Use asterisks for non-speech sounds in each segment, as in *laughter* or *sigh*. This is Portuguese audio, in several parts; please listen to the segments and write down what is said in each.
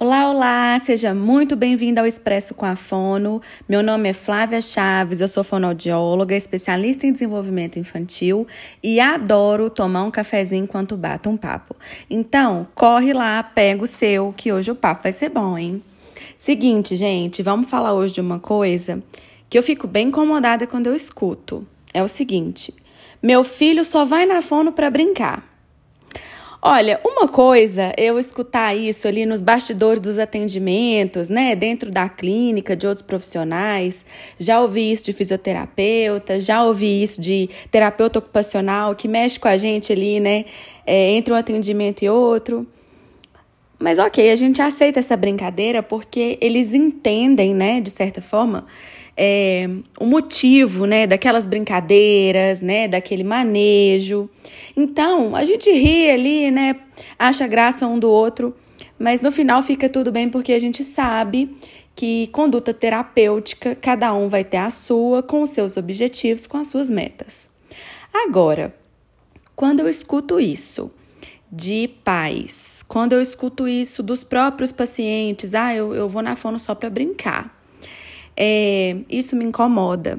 Olá, olá! Seja muito bem-vindo ao Expresso com a Fono. Meu nome é Flávia Chaves, eu sou fonoaudióloga, especialista em desenvolvimento infantil e adoro tomar um cafezinho enquanto bato um papo. Então, corre lá, pega o seu, que hoje o papo vai ser bom, hein? Seguinte, gente, vamos falar hoje de uma coisa que eu fico bem incomodada quando eu escuto. É o seguinte: meu filho só vai na fono para brincar. Olha, uma coisa eu escutar isso ali nos bastidores dos atendimentos, né, dentro da clínica, de outros profissionais. Já ouvi isso de fisioterapeuta, já ouvi isso de terapeuta ocupacional que mexe com a gente ali, né, é, entre um atendimento e outro. Mas ok, a gente aceita essa brincadeira porque eles entendem, né, de certa forma, é, o motivo, né, daquelas brincadeiras, né, daquele manejo. Então, a gente ri ali, né, acha graça um do outro, mas no final fica tudo bem porque a gente sabe que conduta terapêutica, cada um vai ter a sua, com os seus objetivos, com as suas metas. Agora, quando eu escuto isso de pais, quando eu escuto isso dos próprios pacientes, ah, eu, eu vou na fono só para brincar é, isso me incomoda.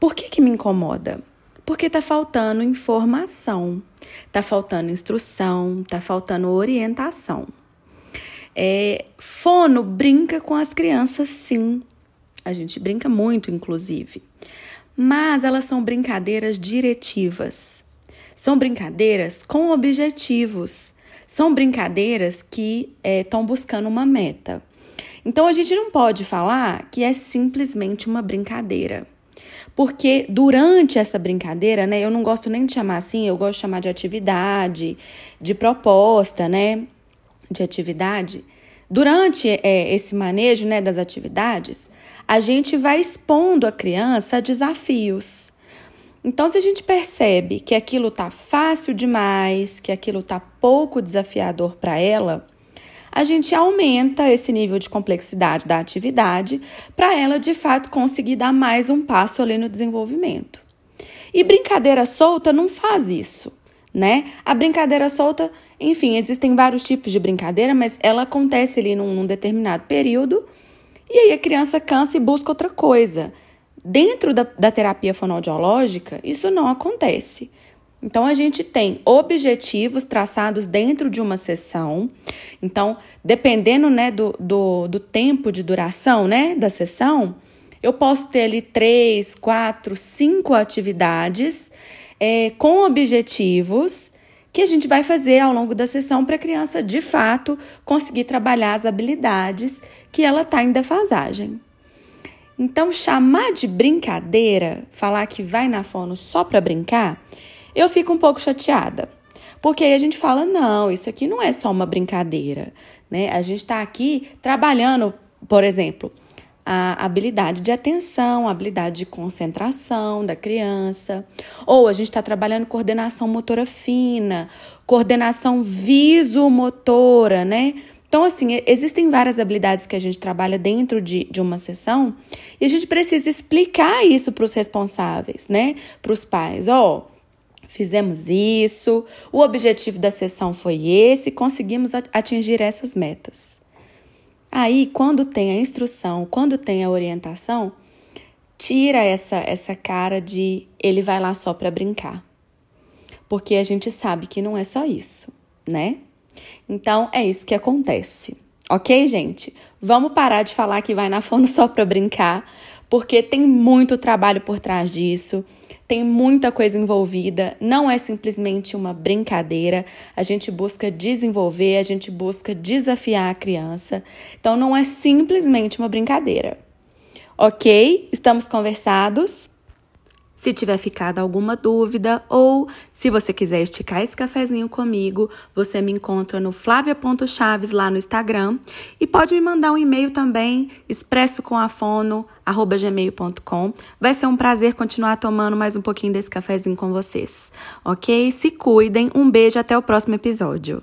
Por que, que me incomoda? Porque está faltando informação, está faltando instrução, está faltando orientação. É, fono brinca com as crianças, sim. A gente brinca muito, inclusive. Mas elas são brincadeiras diretivas. São brincadeiras com objetivos. São brincadeiras que estão é, buscando uma meta. Então a gente não pode falar que é simplesmente uma brincadeira. Porque durante essa brincadeira, né, eu não gosto nem de chamar assim, eu gosto de chamar de atividade, de proposta, né, de atividade. Durante é, esse manejo, né, das atividades, a gente vai expondo a criança a desafios. Então, se a gente percebe que aquilo tá fácil demais, que aquilo tá pouco desafiador para ela, a gente aumenta esse nível de complexidade da atividade para ela de fato conseguir dar mais um passo ali no desenvolvimento. E brincadeira solta não faz isso, né? A brincadeira solta, enfim, existem vários tipos de brincadeira, mas ela acontece ali num, num determinado período e aí a criança cansa e busca outra coisa. Dentro da, da terapia fonoaudiológica, isso não acontece. Então, a gente tem objetivos traçados dentro de uma sessão. Então, dependendo né, do, do, do tempo de duração né, da sessão, eu posso ter ali três, quatro, cinco atividades é, com objetivos que a gente vai fazer ao longo da sessão para a criança, de fato, conseguir trabalhar as habilidades que ela está em defasagem. Então, chamar de brincadeira, falar que vai na fono só para brincar, eu fico um pouco chateada. Porque aí a gente fala, não, isso aqui não é só uma brincadeira, né? A gente está aqui trabalhando, por exemplo, a habilidade de atenção, a habilidade de concentração da criança, ou a gente está trabalhando coordenação motora fina, coordenação visomotora, né? Então, assim, existem várias habilidades que a gente trabalha dentro de, de uma sessão e a gente precisa explicar isso para os responsáveis, né? Para os pais. Ó, oh, fizemos isso, o objetivo da sessão foi esse, conseguimos atingir essas metas. Aí, quando tem a instrução, quando tem a orientação, tira essa essa cara de ele vai lá só para brincar. Porque a gente sabe que não é só isso, né? Então é isso que acontece. OK, gente? Vamos parar de falar que vai na fono *laughs* só para brincar, porque tem muito trabalho por trás disso tem muita coisa envolvida, não é simplesmente uma brincadeira. A gente busca desenvolver, a gente busca desafiar a criança. Então não é simplesmente uma brincadeira. Ok? Estamos conversados? Se tiver ficado alguma dúvida ou se você quiser esticar esse cafezinho comigo, você me encontra no flavia.chaves lá no Instagram e pode me mandar um e-mail também, expressocomafono@gmail.com. Vai ser um prazer continuar tomando mais um pouquinho desse cafezinho com vocês. OK? Se cuidem. Um beijo até o próximo episódio.